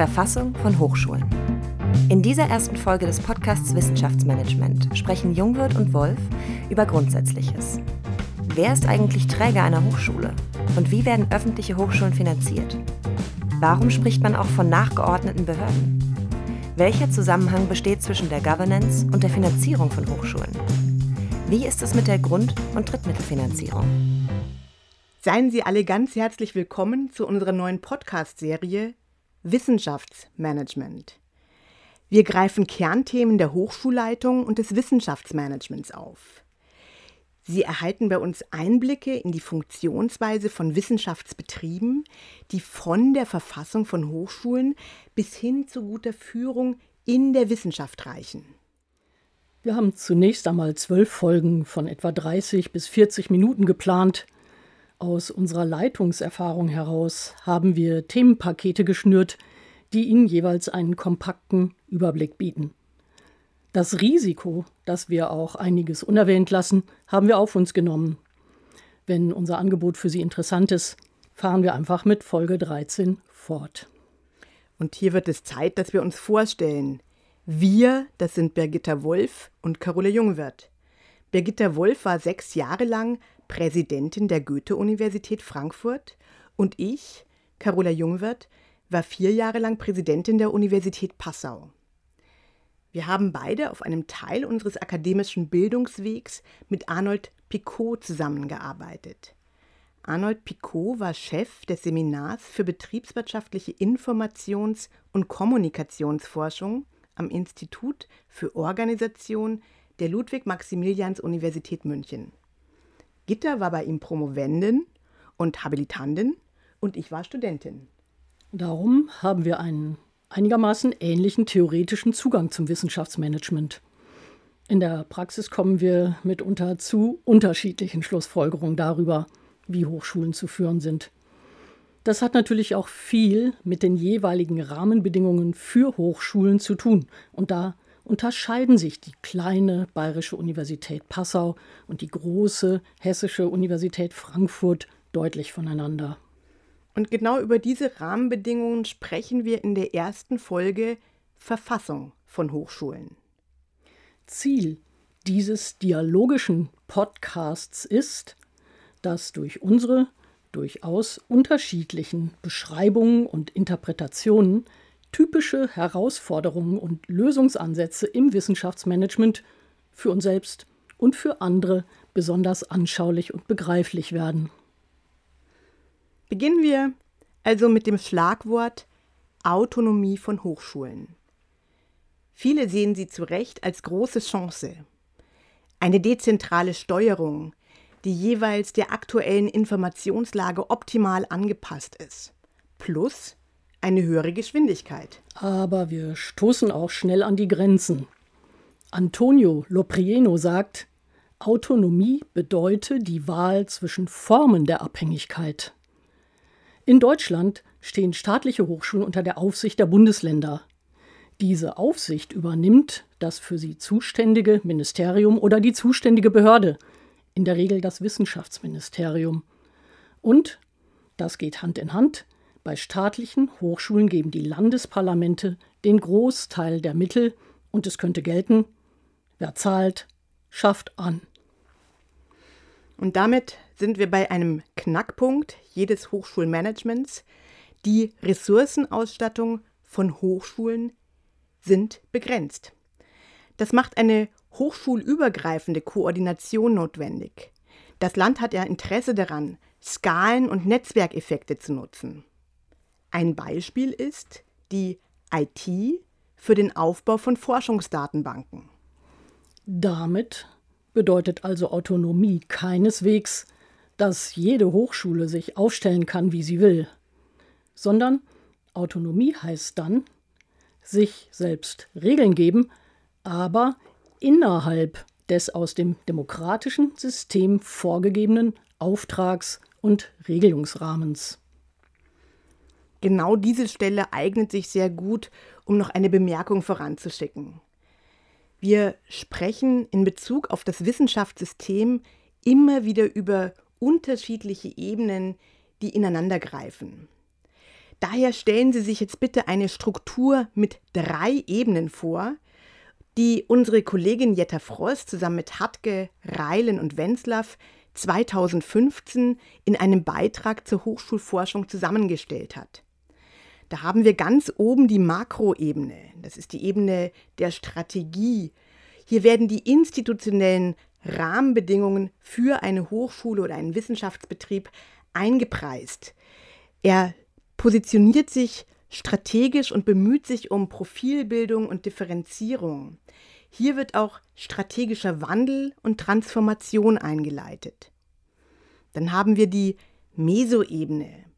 Verfassung von Hochschulen. In dieser ersten Folge des Podcasts Wissenschaftsmanagement sprechen Jungwirth und Wolf über Grundsätzliches. Wer ist eigentlich Träger einer Hochschule? Und wie werden öffentliche Hochschulen finanziert? Warum spricht man auch von nachgeordneten Behörden? Welcher Zusammenhang besteht zwischen der Governance und der Finanzierung von Hochschulen? Wie ist es mit der Grund- und Drittmittelfinanzierung? Seien Sie alle ganz herzlich willkommen zu unserer neuen Podcast-Serie Wissenschaftsmanagement. Wir greifen Kernthemen der Hochschulleitung und des Wissenschaftsmanagements auf. Sie erhalten bei uns Einblicke in die Funktionsweise von Wissenschaftsbetrieben, die von der Verfassung von Hochschulen bis hin zu guter Führung in der Wissenschaft reichen. Wir haben zunächst einmal zwölf Folgen von etwa 30 bis 40 Minuten geplant – aus unserer Leitungserfahrung heraus haben wir Themenpakete geschnürt, die Ihnen jeweils einen kompakten Überblick bieten. Das Risiko, dass wir auch einiges unerwähnt lassen, haben wir auf uns genommen. Wenn unser Angebot für Sie interessant ist, fahren wir einfach mit Folge 13 fort. Und hier wird es Zeit, dass wir uns vorstellen. Wir, das sind Birgitta Wolf und Carola Jungwirth. Birgitta Wolf war sechs Jahre lang Präsidentin der Goethe-Universität Frankfurt und ich, Carola Jungwirth, war vier Jahre lang Präsidentin der Universität Passau. Wir haben beide auf einem Teil unseres akademischen Bildungswegs mit Arnold Picot zusammengearbeitet. Arnold Picot war Chef des Seminars für betriebswirtschaftliche Informations- und Kommunikationsforschung am Institut für Organisation der Ludwig-Maximilians-Universität München. Gitta war bei ihm Promovendin und Habilitandin und ich war Studentin. Darum haben wir einen einigermaßen ähnlichen theoretischen Zugang zum Wissenschaftsmanagement. In der Praxis kommen wir mitunter zu unterschiedlichen Schlussfolgerungen darüber, wie Hochschulen zu führen sind. Das hat natürlich auch viel mit den jeweiligen Rahmenbedingungen für Hochschulen zu tun. Und da unterscheiden sich die kleine Bayerische Universität Passau und die große Hessische Universität Frankfurt deutlich voneinander. Und genau über diese Rahmenbedingungen sprechen wir in der ersten Folge Verfassung von Hochschulen. Ziel dieses dialogischen Podcasts ist, dass durch unsere durchaus unterschiedlichen Beschreibungen und Interpretationen typische Herausforderungen und Lösungsansätze im Wissenschaftsmanagement für uns selbst und für andere besonders anschaulich und begreiflich werden. Beginnen wir also mit dem Schlagwort Autonomie von Hochschulen. Viele sehen sie zu Recht als große Chance. Eine dezentrale Steuerung, die jeweils der aktuellen Informationslage optimal angepasst ist. Plus eine höhere Geschwindigkeit. Aber wir stoßen auch schnell an die Grenzen. Antonio Loprieno sagt, Autonomie bedeute die Wahl zwischen Formen der Abhängigkeit. In Deutschland stehen staatliche Hochschulen unter der Aufsicht der Bundesländer. Diese Aufsicht übernimmt das für sie zuständige Ministerium oder die zuständige Behörde, in der Regel das Wissenschaftsministerium. Und, das geht Hand in Hand, bei staatlichen Hochschulen geben die Landesparlamente den Großteil der Mittel und es könnte gelten, wer zahlt, schafft an. Und damit sind wir bei einem Knackpunkt jedes Hochschulmanagements. Die Ressourcenausstattung von Hochschulen sind begrenzt. Das macht eine hochschulübergreifende Koordination notwendig. Das Land hat ja Interesse daran, Skalen- und Netzwerkeffekte zu nutzen. Ein Beispiel ist die IT für den Aufbau von Forschungsdatenbanken. Damit bedeutet also Autonomie keineswegs, dass jede Hochschule sich aufstellen kann, wie sie will, sondern Autonomie heißt dann, sich selbst Regeln geben, aber innerhalb des aus dem demokratischen System vorgegebenen Auftrags- und Regelungsrahmens. Genau diese Stelle eignet sich sehr gut, um noch eine Bemerkung voranzuschicken. Wir sprechen in Bezug auf das Wissenschaftssystem immer wieder über unterschiedliche Ebenen, die ineinandergreifen. Daher stellen Sie sich jetzt bitte eine Struktur mit drei Ebenen vor, die unsere Kollegin Jetta Frost zusammen mit Hartke, Reilen und Wenzlaff 2015 in einem Beitrag zur Hochschulforschung zusammengestellt hat. Da haben wir ganz oben die Makroebene, das ist die Ebene der Strategie. Hier werden die institutionellen Rahmenbedingungen für eine Hochschule oder einen Wissenschaftsbetrieb eingepreist. Er positioniert sich strategisch und bemüht sich um Profilbildung und Differenzierung. Hier wird auch strategischer Wandel und Transformation eingeleitet. Dann haben wir die Mesoebene,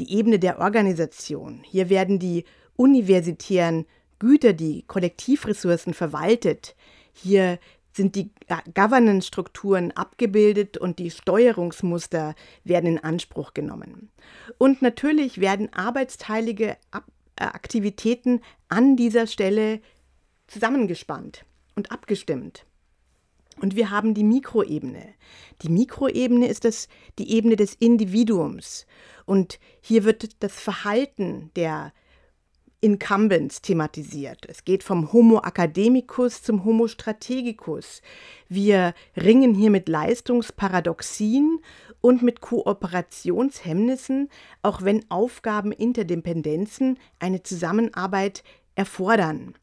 die Ebene der Organisation. Hier werden die universitären Güter, die Kollektivressourcen verwaltet. Hier sind die Governance-Strukturen abgebildet und die Steuerungsmuster werden in Anspruch genommen. Und natürlich werden arbeitsteilige äh, Aktivitäten an dieser Stelle zusammengespannt und abgestimmt. Und wir haben die Mikroebene. Die Mikroebene ist das, die Ebene des Individuums. Und hier wird das Verhalten der Incumbents thematisiert. Es geht vom Homo academicus zum Homo strategicus. Wir ringen hier mit Leistungsparadoxien und mit Kooperationshemmnissen, auch wenn Aufgaben Interdependenzen eine Zusammenarbeit erfordern.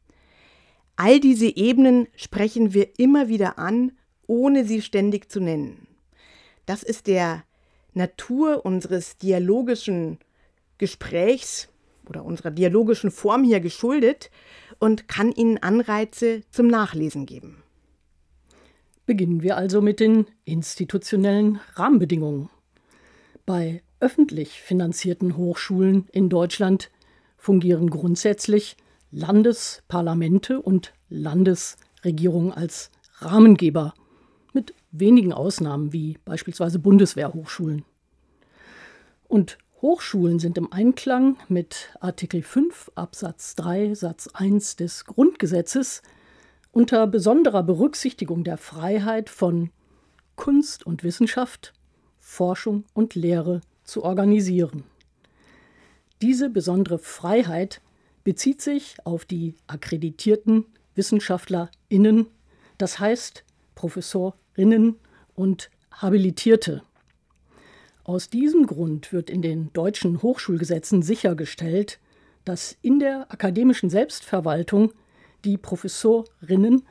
All diese Ebenen sprechen wir immer wieder an, ohne sie ständig zu nennen. Das ist der Natur unseres dialogischen Gesprächs oder unserer dialogischen Form hier geschuldet und kann Ihnen Anreize zum Nachlesen geben. Beginnen wir also mit den institutionellen Rahmenbedingungen. Bei öffentlich finanzierten Hochschulen in Deutschland fungieren grundsätzlich Landesparlamente und Landesregierungen als Rahmengeber, mit wenigen Ausnahmen wie beispielsweise Bundeswehrhochschulen. Und Hochschulen sind im Einklang mit Artikel 5 Absatz 3 Satz 1 des Grundgesetzes unter besonderer Berücksichtigung der Freiheit von Kunst und Wissenschaft, Forschung und Lehre zu organisieren. Diese besondere Freiheit bezieht sich auf die akkreditierten WissenschaftlerInnen, das heißt Professorinnen und Habilitierte. Aus diesem Grund wird in den deutschen Hochschulgesetzen sichergestellt, dass in der akademischen Selbstverwaltung die Professorinnen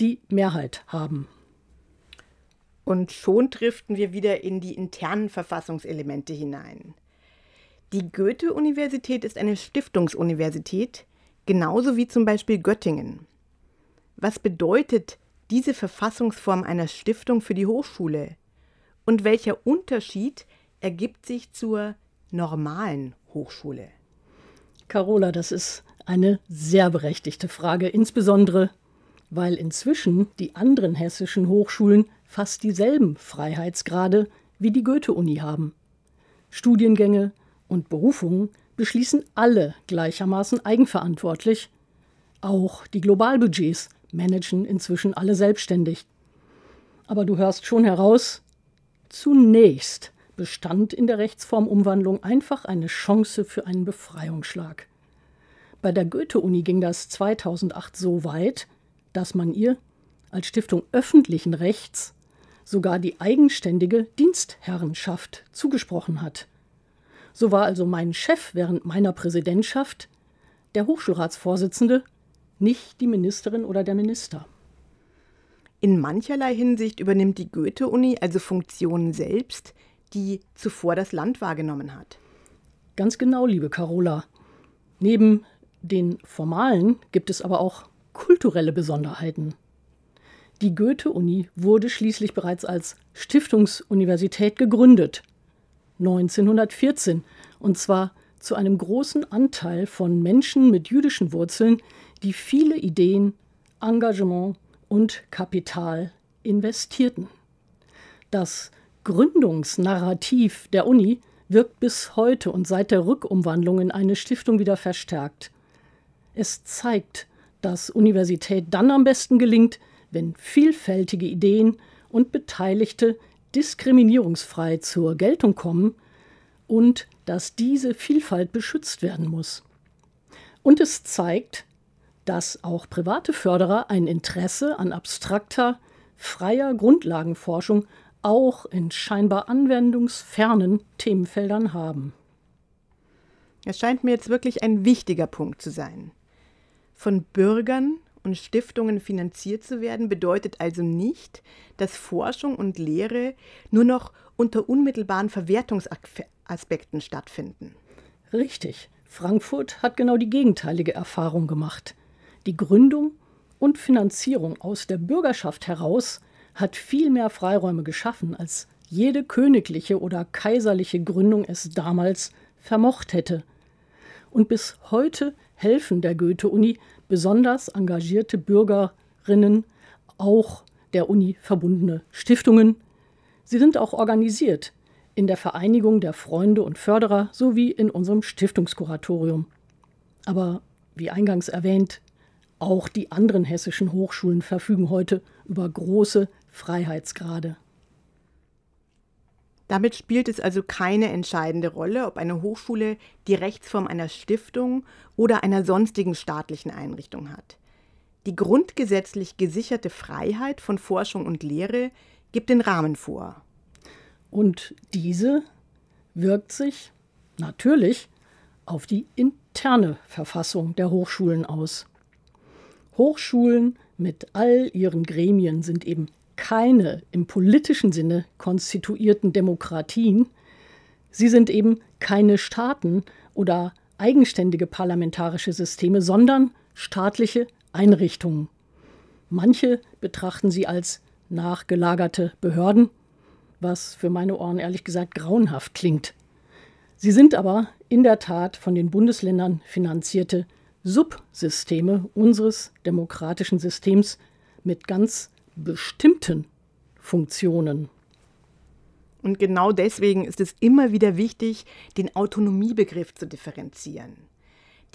die Mehrheit haben. Und schon driften wir wieder in die internen Verfassungselemente hinein. Die Goethe-Universität ist eine Stiftungsuniversität, genauso wie zum Beispiel Göttingen. Was bedeutet diese Verfassungsform einer Stiftung für die Hochschule? Und welcher Unterschied ergibt sich zur normalen Hochschule? Carola, das ist eine sehr berechtigte Frage, insbesondere weil inzwischen die anderen hessischen Hochschulen fast dieselben Freiheitsgrade wie die Goethe-Uni haben. Studiengänge und Berufungen beschließen alle gleichermaßen eigenverantwortlich. Auch die Globalbudgets managen inzwischen alle selbstständig. Aber du hörst schon heraus, zunächst bestand in der Rechtsformumwandlung einfach eine Chance für einen Befreiungsschlag. Bei der Goethe-Uni ging das 2008 so weit, dass man ihr als Stiftung öffentlichen Rechts sogar die eigenständige Dienstherrenschaft zugesprochen hat. So war also mein Chef während meiner Präsidentschaft der Hochschulratsvorsitzende, nicht die Ministerin oder der Minister. In mancherlei Hinsicht übernimmt die Goethe-Uni also Funktionen selbst, die zuvor das Land wahrgenommen hat. Ganz genau, liebe Carola. Neben den formalen gibt es aber auch kulturelle Besonderheiten. Die Goethe-Uni wurde schließlich bereits als Stiftungsuniversität gegründet, 1914, und zwar zu einem großen Anteil von Menschen mit jüdischen Wurzeln, die viele Ideen, Engagement und Kapital investierten. Das Gründungsnarrativ der Uni wirkt bis heute und seit der Rückumwandlung in eine Stiftung wieder verstärkt. Es zeigt, dass Universität dann am besten gelingt, wenn vielfältige Ideen und Beteiligte diskriminierungsfrei zur Geltung kommen und dass diese Vielfalt beschützt werden muss. Und es zeigt, dass auch private Förderer ein Interesse an abstrakter, freier Grundlagenforschung auch in scheinbar anwendungsfernen Themenfeldern haben. Es scheint mir jetzt wirklich ein wichtiger Punkt zu sein. Von Bürgern und Stiftungen finanziert zu werden, bedeutet also nicht, dass Forschung und Lehre nur noch unter unmittelbaren Verwertungsaspekten stattfinden. Richtig. Frankfurt hat genau die gegenteilige Erfahrung gemacht. Die Gründung und Finanzierung aus der Bürgerschaft heraus hat viel mehr Freiräume geschaffen, als jede königliche oder kaiserliche Gründung es damals vermocht hätte. Und bis heute helfen der Goethe-Uni besonders engagierte Bürgerinnen, auch der Uni verbundene Stiftungen. Sie sind auch organisiert in der Vereinigung der Freunde und Förderer sowie in unserem Stiftungskuratorium. Aber wie eingangs erwähnt, auch die anderen hessischen Hochschulen verfügen heute über große Freiheitsgrade. Damit spielt es also keine entscheidende Rolle, ob eine Hochschule die Rechtsform einer Stiftung oder einer sonstigen staatlichen Einrichtung hat. Die grundgesetzlich gesicherte Freiheit von Forschung und Lehre gibt den Rahmen vor. Und diese wirkt sich natürlich auf die interne Verfassung der Hochschulen aus. Hochschulen mit all ihren Gremien sind eben keine im politischen Sinne konstituierten Demokratien. Sie sind eben keine Staaten oder eigenständige parlamentarische Systeme, sondern staatliche Einrichtungen. Manche betrachten sie als nachgelagerte Behörden, was für meine Ohren ehrlich gesagt grauenhaft klingt. Sie sind aber in der Tat von den Bundesländern finanzierte Subsysteme unseres demokratischen Systems mit ganz bestimmten Funktionen. Und genau deswegen ist es immer wieder wichtig, den Autonomiebegriff zu differenzieren.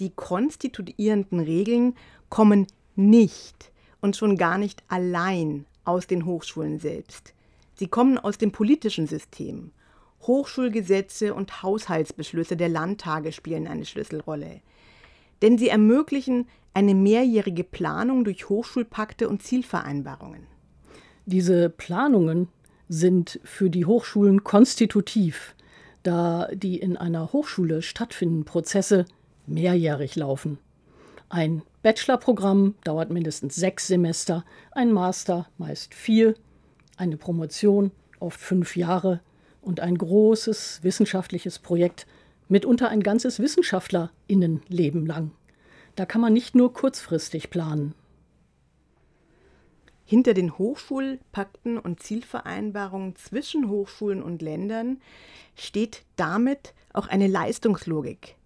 Die konstituierenden Regeln kommen nicht und schon gar nicht allein aus den Hochschulen selbst. Sie kommen aus dem politischen System. Hochschulgesetze und Haushaltsbeschlüsse der Landtage spielen eine Schlüsselrolle. Denn sie ermöglichen eine mehrjährige Planung durch Hochschulpakte und Zielvereinbarungen. Diese Planungen sind für die Hochschulen konstitutiv, da die in einer Hochschule stattfindenden Prozesse mehrjährig laufen. Ein Bachelorprogramm dauert mindestens sechs Semester, ein Master meist vier, eine Promotion oft fünf Jahre und ein großes wissenschaftliches Projekt mitunter ein ganzes Wissenschaftlerinnenleben lang. Da kann man nicht nur kurzfristig planen. Hinter den Hochschulpakten und Zielvereinbarungen zwischen Hochschulen und Ländern steht damit auch eine Leistungslogik.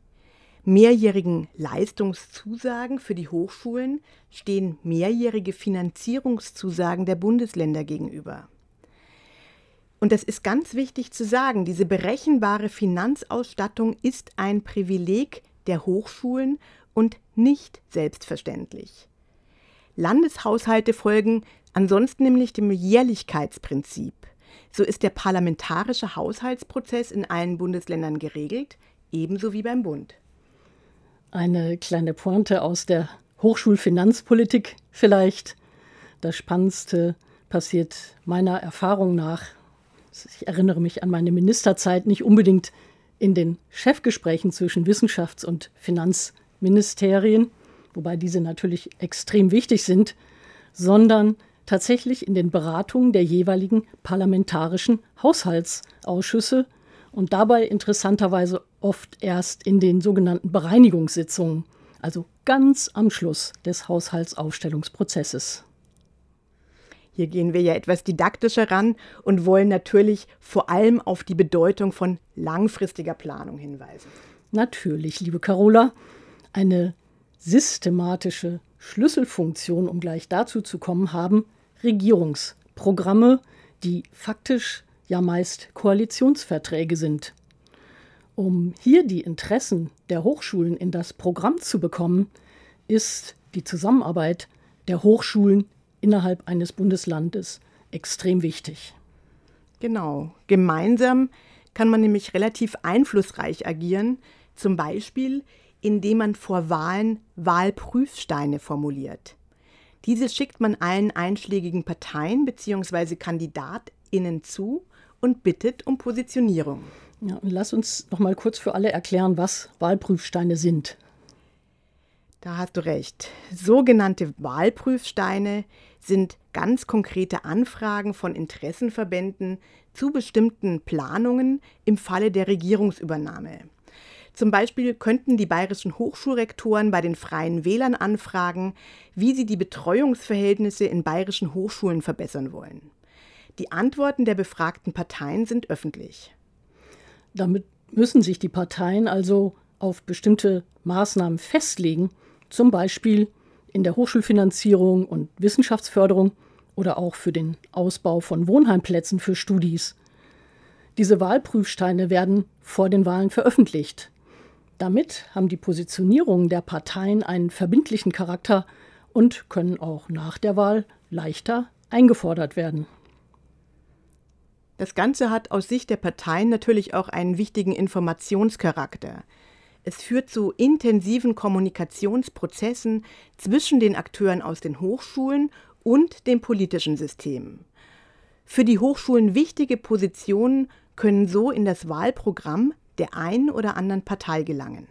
Mehrjährigen Leistungszusagen für die Hochschulen stehen mehrjährige Finanzierungszusagen der Bundesländer gegenüber. Und das ist ganz wichtig zu sagen, diese berechenbare Finanzausstattung ist ein Privileg der Hochschulen und nicht selbstverständlich. Landeshaushalte folgen ansonsten nämlich dem Jährlichkeitsprinzip. So ist der parlamentarische Haushaltsprozess in allen Bundesländern geregelt, ebenso wie beim Bund. Eine kleine Pointe aus der Hochschulfinanzpolitik vielleicht. Das Spannendste passiert meiner Erfahrung nach, ich erinnere mich an meine Ministerzeit, nicht unbedingt in den Chefgesprächen zwischen Wissenschafts- und Finanzministerien, wobei diese natürlich extrem wichtig sind, sondern tatsächlich in den Beratungen der jeweiligen parlamentarischen Haushaltsausschüsse und dabei interessanterweise oft erst in den sogenannten Bereinigungssitzungen, also ganz am Schluss des Haushaltsaufstellungsprozesses. Hier gehen wir ja etwas didaktischer ran und wollen natürlich vor allem auf die Bedeutung von langfristiger Planung hinweisen. Natürlich, liebe Carola, eine systematische Schlüsselfunktion, um gleich dazu zu kommen, haben Regierungsprogramme, die faktisch ja meist Koalitionsverträge sind. Um hier die Interessen der Hochschulen in das Programm zu bekommen, ist die Zusammenarbeit der Hochschulen innerhalb eines Bundeslandes extrem wichtig. Genau. Gemeinsam kann man nämlich relativ einflussreich agieren, zum Beispiel indem man vor Wahlen Wahlprüfsteine formuliert. Diese schickt man allen einschlägigen Parteien bzw. KandidatInnen zu und bittet um Positionierung. Ja, lass uns noch mal kurz für alle erklären, was Wahlprüfsteine sind. Da hast du recht. Sogenannte Wahlprüfsteine sind ganz konkrete Anfragen von Interessenverbänden zu bestimmten Planungen im Falle der Regierungsübernahme. Zum Beispiel könnten die bayerischen Hochschulrektoren bei den Freien Wählern anfragen, wie sie die Betreuungsverhältnisse in bayerischen Hochschulen verbessern wollen. Die Antworten der befragten Parteien sind öffentlich. Damit müssen sich die Parteien also auf bestimmte Maßnahmen festlegen, zum Beispiel in der Hochschulfinanzierung und Wissenschaftsförderung oder auch für den Ausbau von Wohnheimplätzen für Studis. Diese Wahlprüfsteine werden vor den Wahlen veröffentlicht. Damit haben die Positionierungen der Parteien einen verbindlichen Charakter und können auch nach der Wahl leichter eingefordert werden. Das Ganze hat aus Sicht der Parteien natürlich auch einen wichtigen Informationscharakter. Es führt zu intensiven Kommunikationsprozessen zwischen den Akteuren aus den Hochschulen und dem politischen System. Für die Hochschulen wichtige Positionen können so in das Wahlprogramm der einen oder anderen Partei gelangen.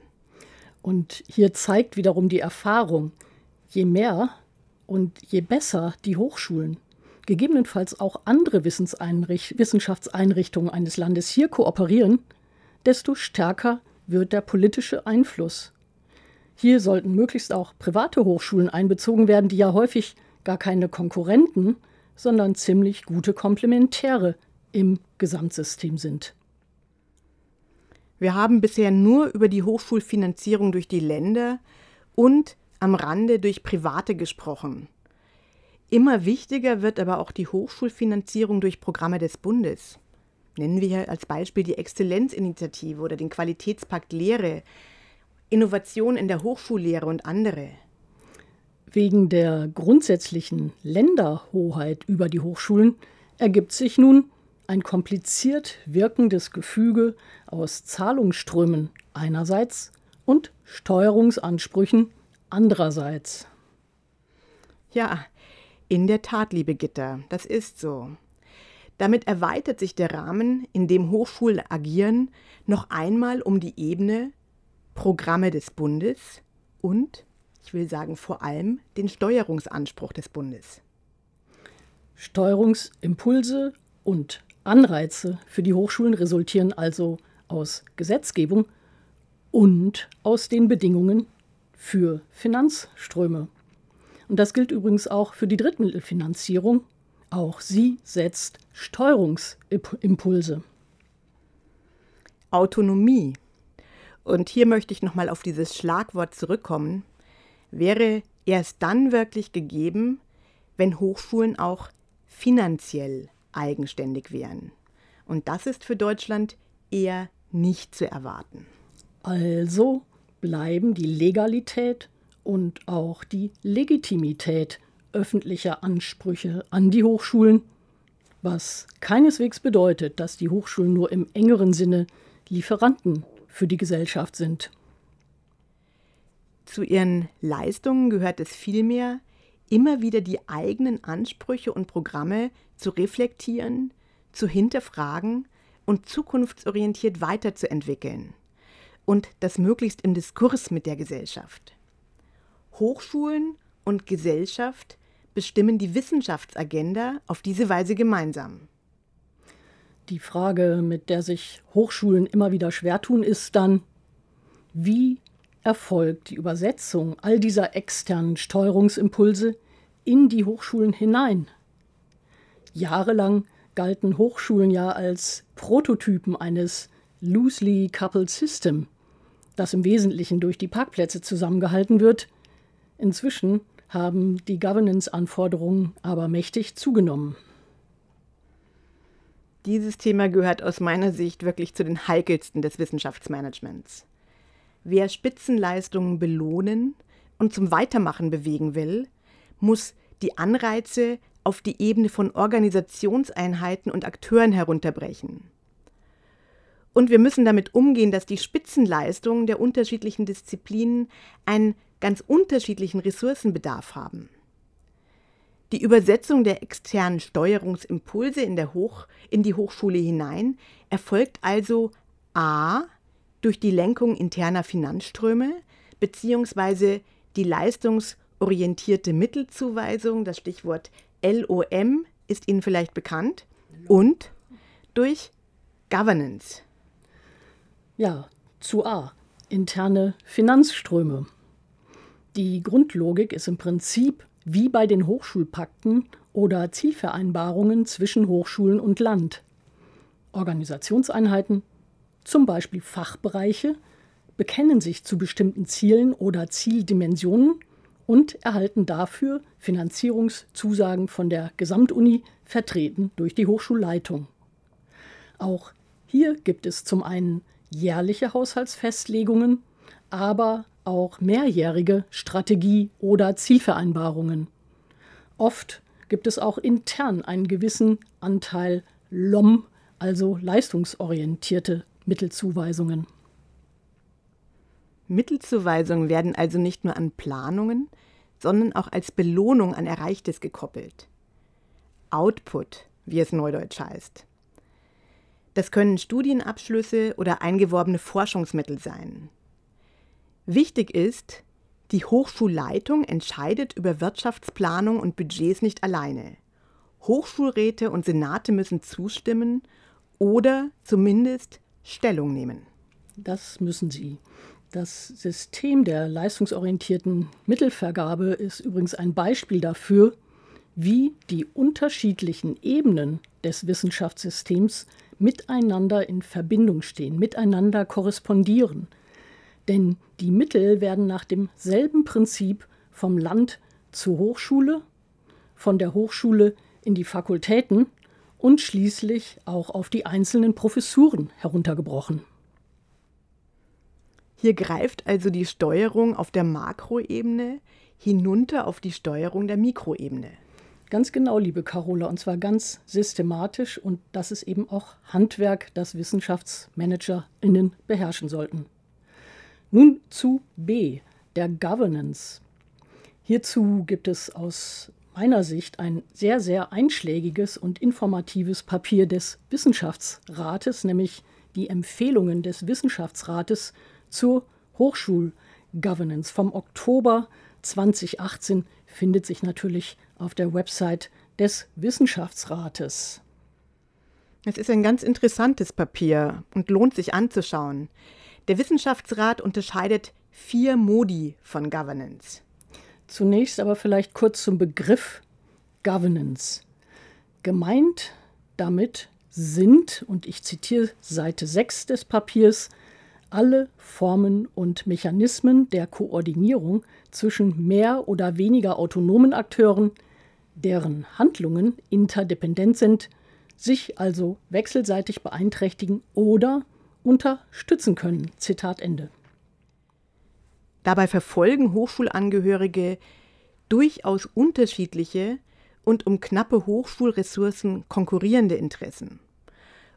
Und hier zeigt wiederum die Erfahrung, je mehr und je besser die Hochschulen gegebenenfalls auch andere Wissenschaftseinrichtungen eines Landes hier kooperieren, desto stärker wird der politische Einfluss. Hier sollten möglichst auch private Hochschulen einbezogen werden, die ja häufig gar keine Konkurrenten, sondern ziemlich gute Komplementäre im Gesamtsystem sind. Wir haben bisher nur über die Hochschulfinanzierung durch die Länder und am Rande durch Private gesprochen. Immer wichtiger wird aber auch die Hochschulfinanzierung durch Programme des Bundes. Nennen wir hier als Beispiel die Exzellenzinitiative oder den Qualitätspakt Lehre, Innovation in der Hochschullehre und andere. Wegen der grundsätzlichen Länderhoheit über die Hochschulen ergibt sich nun ein kompliziert wirkendes Gefüge aus Zahlungsströmen einerseits und Steuerungsansprüchen andererseits. Ja, in der Tat, liebe Gitter, das ist so. Damit erweitert sich der Rahmen, in dem Hochschulen agieren, noch einmal um die Ebene Programme des Bundes und, ich will sagen, vor allem den Steuerungsanspruch des Bundes. Steuerungsimpulse und Anreize für die Hochschulen resultieren also aus Gesetzgebung und aus den Bedingungen für Finanzströme. Und das gilt übrigens auch für die Drittmittelfinanzierung. Auch sie setzt Steuerungsimpulse. Autonomie. Und hier möchte ich nochmal auf dieses Schlagwort zurückkommen. Wäre erst dann wirklich gegeben, wenn Hochschulen auch finanziell eigenständig wären. Und das ist für Deutschland eher nicht zu erwarten. Also bleiben die Legalität und auch die Legitimität öffentlicher Ansprüche an die Hochschulen, was keineswegs bedeutet, dass die Hochschulen nur im engeren Sinne Lieferanten für die Gesellschaft sind. Zu ihren Leistungen gehört es vielmehr, immer wieder die eigenen Ansprüche und Programme zu reflektieren, zu hinterfragen und zukunftsorientiert weiterzuentwickeln. Und das möglichst im Diskurs mit der Gesellschaft. Hochschulen und Gesellschaft bestimmen die Wissenschaftsagenda auf diese Weise gemeinsam. Die Frage, mit der sich Hochschulen immer wieder schwer tun, ist dann, wie erfolgt die Übersetzung all dieser externen Steuerungsimpulse in die Hochschulen hinein? Jahrelang galten Hochschulen ja als Prototypen eines loosely coupled system, das im Wesentlichen durch die Parkplätze zusammengehalten wird, Inzwischen haben die Governance-Anforderungen aber mächtig zugenommen. Dieses Thema gehört aus meiner Sicht wirklich zu den heikelsten des Wissenschaftsmanagements. Wer Spitzenleistungen belohnen und zum Weitermachen bewegen will, muss die Anreize auf die Ebene von Organisationseinheiten und Akteuren herunterbrechen. Und wir müssen damit umgehen, dass die Spitzenleistungen der unterschiedlichen Disziplinen einen ganz unterschiedlichen Ressourcenbedarf haben. Die Übersetzung der externen Steuerungsimpulse in, Hoch, in die Hochschule hinein erfolgt also a. durch die Lenkung interner Finanzströme bzw. die leistungsorientierte Mittelzuweisung, das Stichwort LOM ist Ihnen vielleicht bekannt, und durch Governance. Ja, zu A. Interne Finanzströme. Die Grundlogik ist im Prinzip wie bei den Hochschulpakten oder Zielvereinbarungen zwischen Hochschulen und Land. Organisationseinheiten, zum Beispiel Fachbereiche, bekennen sich zu bestimmten Zielen oder Zieldimensionen und erhalten dafür Finanzierungszusagen von der Gesamtuni, vertreten durch die Hochschulleitung. Auch hier gibt es zum einen jährliche Haushaltsfestlegungen, aber auch mehrjährige Strategie- oder Zielvereinbarungen. Oft gibt es auch intern einen gewissen Anteil LOM, also leistungsorientierte Mittelzuweisungen. Mittelzuweisungen werden also nicht nur an Planungen, sondern auch als Belohnung an Erreichtes gekoppelt. Output, wie es neudeutsch heißt. Das können Studienabschlüsse oder eingeworbene Forschungsmittel sein. Wichtig ist, die Hochschulleitung entscheidet über Wirtschaftsplanung und Budgets nicht alleine. Hochschulräte und Senate müssen zustimmen oder zumindest Stellung nehmen. Das müssen sie. Das System der leistungsorientierten Mittelvergabe ist übrigens ein Beispiel dafür, wie die unterschiedlichen Ebenen des Wissenschaftssystems miteinander in Verbindung stehen, miteinander korrespondieren. Denn die Mittel werden nach demselben Prinzip vom Land zur Hochschule, von der Hochschule in die Fakultäten und schließlich auch auf die einzelnen Professuren heruntergebrochen. Hier greift also die Steuerung auf der Makroebene hinunter auf die Steuerung der Mikroebene. Ganz genau, liebe Carola, und zwar ganz systematisch. Und das ist eben auch Handwerk, das WissenschaftsmanagerInnen beherrschen sollten. Nun zu B, der Governance. Hierzu gibt es aus meiner Sicht ein sehr, sehr einschlägiges und informatives Papier des Wissenschaftsrates, nämlich die Empfehlungen des Wissenschaftsrates zur Hochschulgovernance vom Oktober 2018 findet sich natürlich auf der Website des Wissenschaftsrates. Es ist ein ganz interessantes Papier und lohnt sich anzuschauen. Der Wissenschaftsrat unterscheidet vier Modi von Governance. Zunächst aber vielleicht kurz zum Begriff Governance. Gemeint damit sind, und ich zitiere Seite 6 des Papiers, alle Formen und Mechanismen der Koordinierung zwischen mehr oder weniger autonomen Akteuren, deren Handlungen interdependent sind, sich also wechselseitig beeinträchtigen oder unterstützen können. Zitat Ende. Dabei verfolgen Hochschulangehörige durchaus unterschiedliche und um knappe Hochschulressourcen konkurrierende Interessen.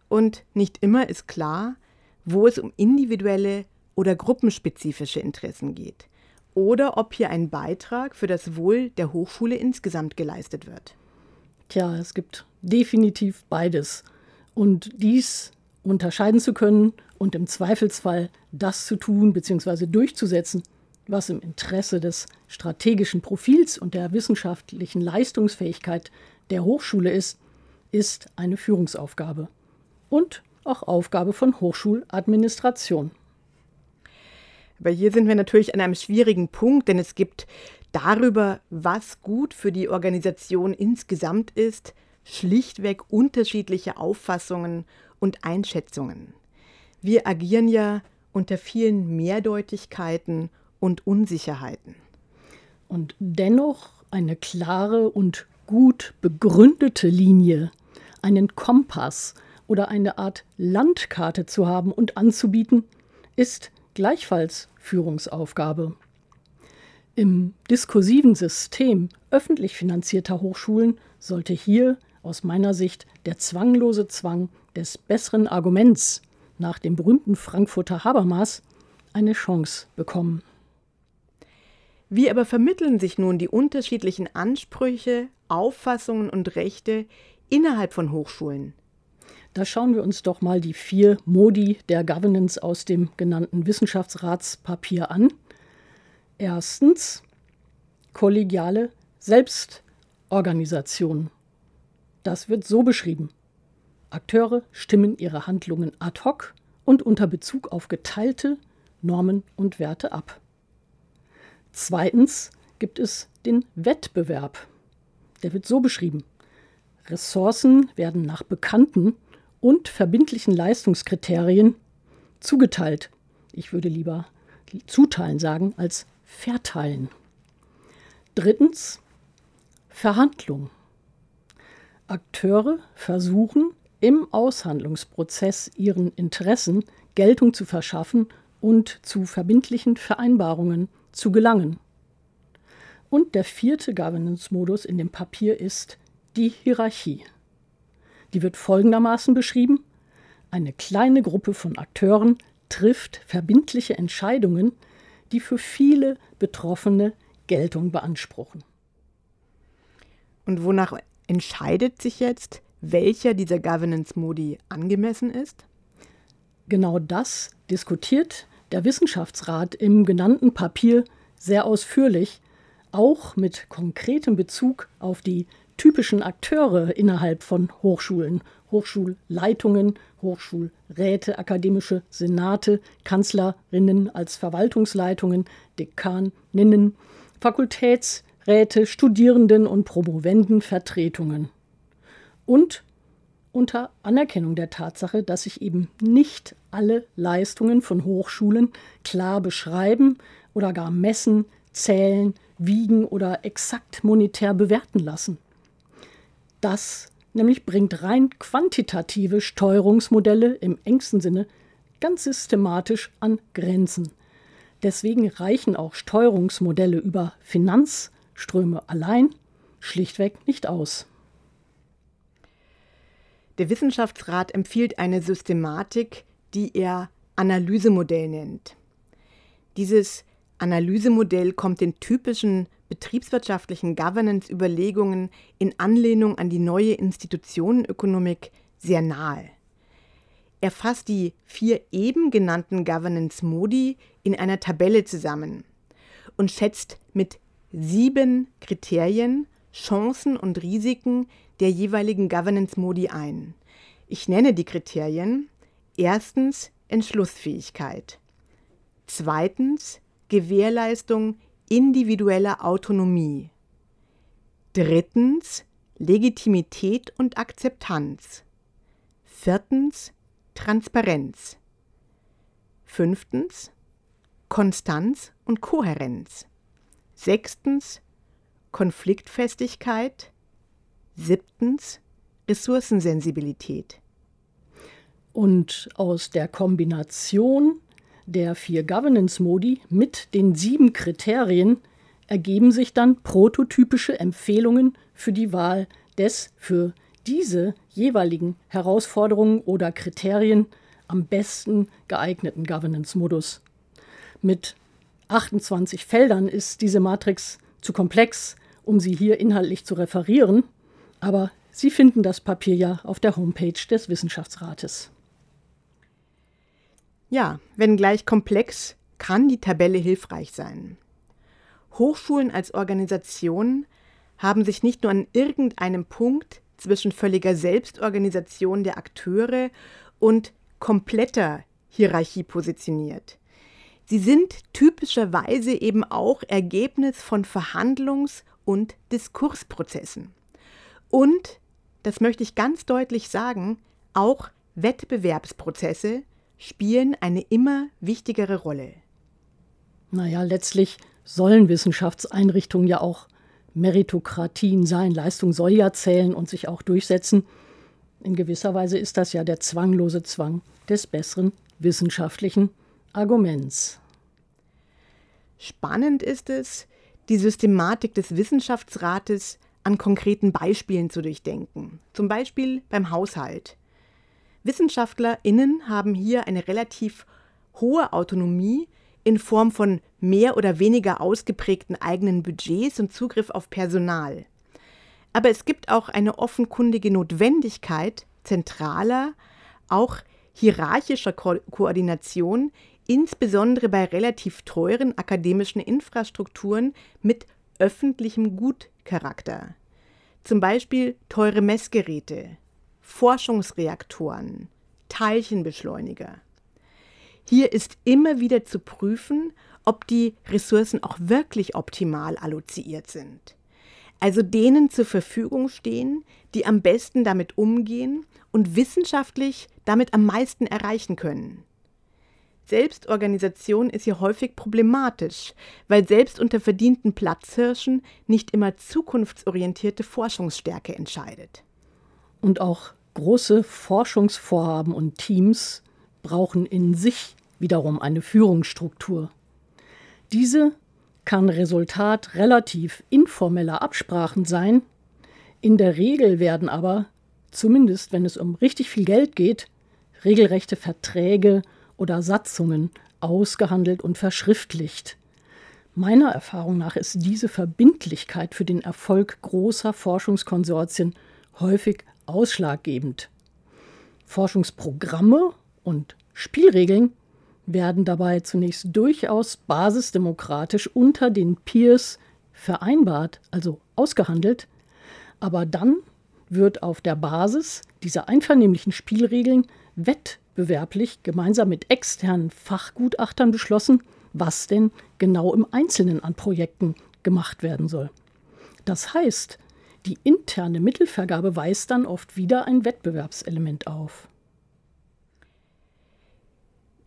Und nicht immer ist klar, wo es um individuelle oder gruppenspezifische Interessen geht oder ob hier ein Beitrag für das Wohl der Hochschule insgesamt geleistet wird. Tja, es gibt definitiv beides. Und dies unterscheiden zu können und im Zweifelsfall das zu tun bzw. durchzusetzen, was im Interesse des strategischen Profils und der wissenschaftlichen Leistungsfähigkeit der Hochschule ist, ist eine Führungsaufgabe und auch Aufgabe von Hochschuladministration. Aber hier sind wir natürlich an einem schwierigen Punkt, denn es gibt darüber, was gut für die Organisation insgesamt ist, schlichtweg unterschiedliche Auffassungen und Einschätzungen. Wir agieren ja unter vielen Mehrdeutigkeiten und Unsicherheiten. Und dennoch eine klare und gut begründete Linie, einen Kompass oder eine Art Landkarte zu haben und anzubieten, ist gleichfalls Führungsaufgabe. Im diskursiven System öffentlich finanzierter Hochschulen sollte hier aus meiner Sicht der zwanglose Zwang des besseren Arguments nach dem berühmten Frankfurter Habermas eine Chance bekommen. Wie aber vermitteln sich nun die unterschiedlichen Ansprüche, Auffassungen und Rechte innerhalb von Hochschulen? Da schauen wir uns doch mal die vier Modi der Governance aus dem genannten Wissenschaftsratspapier an. Erstens kollegiale Selbstorganisation. Das wird so beschrieben. Akteure stimmen ihre Handlungen ad hoc und unter Bezug auf geteilte Normen und Werte ab. Zweitens gibt es den Wettbewerb. Der wird so beschrieben. Ressourcen werden nach bekannten und verbindlichen Leistungskriterien zugeteilt. Ich würde lieber zuteilen sagen als verteilen. Drittens Verhandlung. Akteure versuchen im Aushandlungsprozess ihren Interessen Geltung zu verschaffen und zu verbindlichen Vereinbarungen zu gelangen. Und der vierte Governance-Modus in dem Papier ist die Hierarchie. Die wird folgendermaßen beschrieben. Eine kleine Gruppe von Akteuren trifft verbindliche Entscheidungen, die für viele Betroffene Geltung beanspruchen. Und wonach entscheidet sich jetzt, welcher dieser Governance-Modi angemessen ist? Genau das diskutiert der Wissenschaftsrat im genannten Papier sehr ausführlich, auch mit konkretem Bezug auf die typischen Akteure innerhalb von Hochschulen, Hochschulleitungen, Hochschulräte, akademische Senate, Kanzlerinnen als Verwaltungsleitungen, Dekaninnen, Fakultätsräte, Studierenden und Promovendenvertretungen. Und unter Anerkennung der Tatsache, dass sich eben nicht alle Leistungen von Hochschulen klar beschreiben oder gar messen, zählen, wiegen oder exakt monetär bewerten lassen. Das nämlich bringt rein quantitative Steuerungsmodelle im engsten Sinne ganz systematisch an Grenzen. Deswegen reichen auch Steuerungsmodelle über Finanzströme allein schlichtweg nicht aus. Der Wissenschaftsrat empfiehlt eine Systematik, die er Analysemodell nennt. Dieses Analysemodell kommt den typischen betriebswirtschaftlichen Governance-Überlegungen in Anlehnung an die neue Institutionenökonomik sehr nahe. Er fasst die vier eben genannten Governance-Modi in einer Tabelle zusammen und schätzt mit sieben Kriterien Chancen und Risiken der jeweiligen Governance-Modi ein. Ich nenne die Kriterien. Erstens Entschlussfähigkeit. Zweitens Gewährleistung individueller Autonomie. Drittens Legitimität und Akzeptanz. Viertens Transparenz. Fünftens Konstanz und Kohärenz. Sechstens Konfliktfestigkeit. Siebtens Ressourcensensibilität. Und aus der Kombination der vier Governance-Modi mit den sieben Kriterien ergeben sich dann prototypische Empfehlungen für die Wahl des für diese jeweiligen Herausforderungen oder Kriterien am besten geeigneten Governance-Modus. Mit 28 Feldern ist diese Matrix zu komplex, um sie hier inhaltlich zu referieren, aber Sie finden das Papier ja auf der Homepage des Wissenschaftsrates. Ja, wenngleich komplex, kann die Tabelle hilfreich sein. Hochschulen als Organisation haben sich nicht nur an irgendeinem Punkt zwischen völliger Selbstorganisation der Akteure und kompletter Hierarchie positioniert. Sie sind typischerweise eben auch Ergebnis von Verhandlungs- und Diskursprozessen. Und, das möchte ich ganz deutlich sagen, auch Wettbewerbsprozesse spielen eine immer wichtigere Rolle. Naja, letztlich sollen Wissenschaftseinrichtungen ja auch Meritokratien sein. Leistung soll ja zählen und sich auch durchsetzen. In gewisser Weise ist das ja der zwanglose Zwang des besseren wissenschaftlichen Arguments. Spannend ist es, die Systematik des Wissenschaftsrates an konkreten Beispielen zu durchdenken. Zum Beispiel beim Haushalt. WissenschaftlerInnen haben hier eine relativ hohe Autonomie in Form von mehr oder weniger ausgeprägten eigenen Budgets und Zugriff auf Personal. Aber es gibt auch eine offenkundige Notwendigkeit zentraler, auch hierarchischer Ko Koordination, insbesondere bei relativ teuren akademischen Infrastrukturen mit öffentlichem Gutcharakter. Zum Beispiel teure Messgeräte, Forschungsreaktoren, Teilchenbeschleuniger. Hier ist immer wieder zu prüfen, ob die Ressourcen auch wirklich optimal alloziert sind. Also denen zur Verfügung stehen, die am besten damit umgehen und wissenschaftlich damit am meisten erreichen können. Selbstorganisation ist hier häufig problematisch, weil selbst unter verdienten Platzhirschen nicht immer zukunftsorientierte Forschungsstärke entscheidet. Und auch große Forschungsvorhaben und Teams brauchen in sich wiederum eine Führungsstruktur. Diese kann Resultat relativ informeller Absprachen sein. In der Regel werden aber, zumindest wenn es um richtig viel Geld geht, regelrechte Verträge oder Satzungen ausgehandelt und verschriftlicht. Meiner Erfahrung nach ist diese Verbindlichkeit für den Erfolg großer Forschungskonsortien häufig ausschlaggebend. Forschungsprogramme und Spielregeln werden dabei zunächst durchaus basisdemokratisch unter den Peers vereinbart, also ausgehandelt, aber dann wird auf der Basis dieser einvernehmlichen Spielregeln wettbewerblich gemeinsam mit externen Fachgutachtern beschlossen, was denn genau im Einzelnen an Projekten gemacht werden soll. Das heißt, die interne Mittelvergabe weist dann oft wieder ein Wettbewerbselement auf.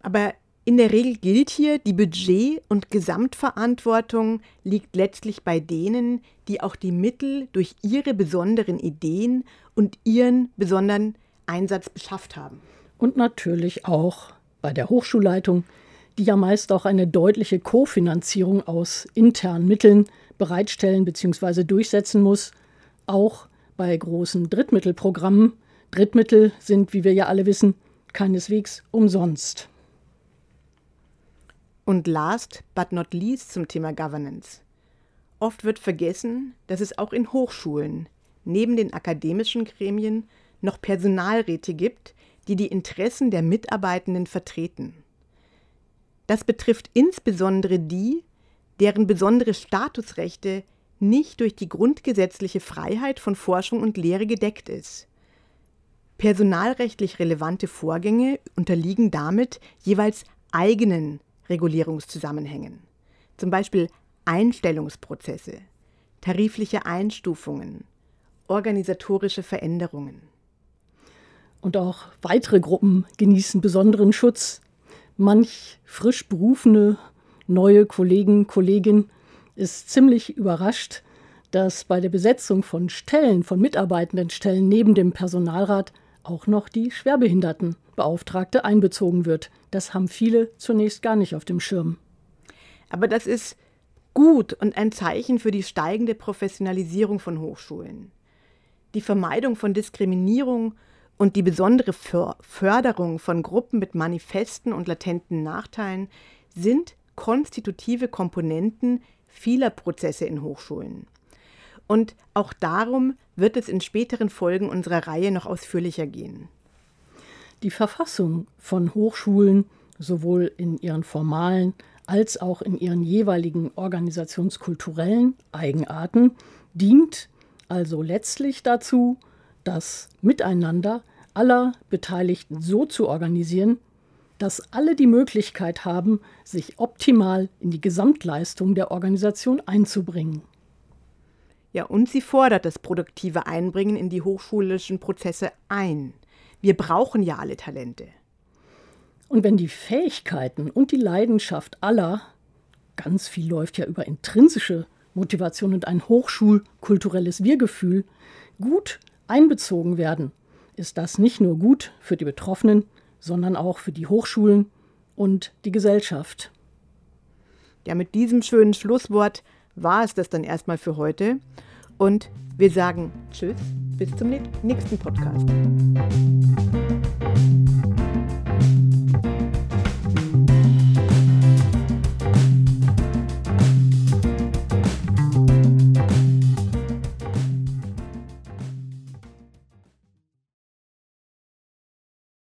Aber in der Regel gilt hier, die Budget- und Gesamtverantwortung liegt letztlich bei denen, die auch die Mittel durch ihre besonderen Ideen und ihren besonderen Einsatz beschafft haben. Und natürlich auch bei der Hochschulleitung, die ja meist auch eine deutliche Kofinanzierung aus internen Mitteln bereitstellen bzw. durchsetzen muss, auch bei großen Drittmittelprogrammen. Drittmittel sind, wie wir ja alle wissen, keineswegs umsonst. Und last but not least zum Thema Governance. Oft wird vergessen, dass es auch in Hochschulen neben den akademischen Gremien noch Personalräte gibt, die die Interessen der Mitarbeitenden vertreten. Das betrifft insbesondere die, deren besondere Statusrechte nicht durch die grundgesetzliche Freiheit von Forschung und Lehre gedeckt ist. Personalrechtlich relevante Vorgänge unterliegen damit jeweils eigenen Regulierungszusammenhängen, zum Beispiel Einstellungsprozesse, tarifliche Einstufungen, organisatorische Veränderungen. Und auch weitere Gruppen genießen besonderen Schutz. Manch frisch berufene neue Kollegen, Kollegin ist ziemlich überrascht, dass bei der Besetzung von Stellen, von mitarbeitenden Stellen neben dem Personalrat auch noch die Schwerbehindertenbeauftragte einbezogen wird. Das haben viele zunächst gar nicht auf dem Schirm. Aber das ist gut und ein Zeichen für die steigende Professionalisierung von Hochschulen. Die Vermeidung von Diskriminierung und die besondere Förderung von Gruppen mit manifesten und latenten Nachteilen sind konstitutive Komponenten vieler Prozesse in Hochschulen. Und auch darum wird es in späteren Folgen unserer Reihe noch ausführlicher gehen. Die Verfassung von Hochschulen, sowohl in ihren formalen als auch in ihren jeweiligen organisationskulturellen Eigenarten, dient also letztlich dazu, das Miteinander aller Beteiligten so zu organisieren, dass alle die Möglichkeit haben, sich optimal in die Gesamtleistung der Organisation einzubringen. Ja, und sie fordert das produktive Einbringen in die hochschulischen Prozesse ein. Wir brauchen ja alle Talente. Und wenn die Fähigkeiten und die Leidenschaft aller, ganz viel läuft ja über intrinsische Motivation und ein hochschulkulturelles Wir-Gefühl, gut einbezogen werden, ist das nicht nur gut für die Betroffenen, sondern auch für die Hochschulen und die Gesellschaft. Ja, mit diesem schönen Schlusswort war es das dann erstmal für heute. Und wir sagen Tschüss, bis zum nächsten Podcast.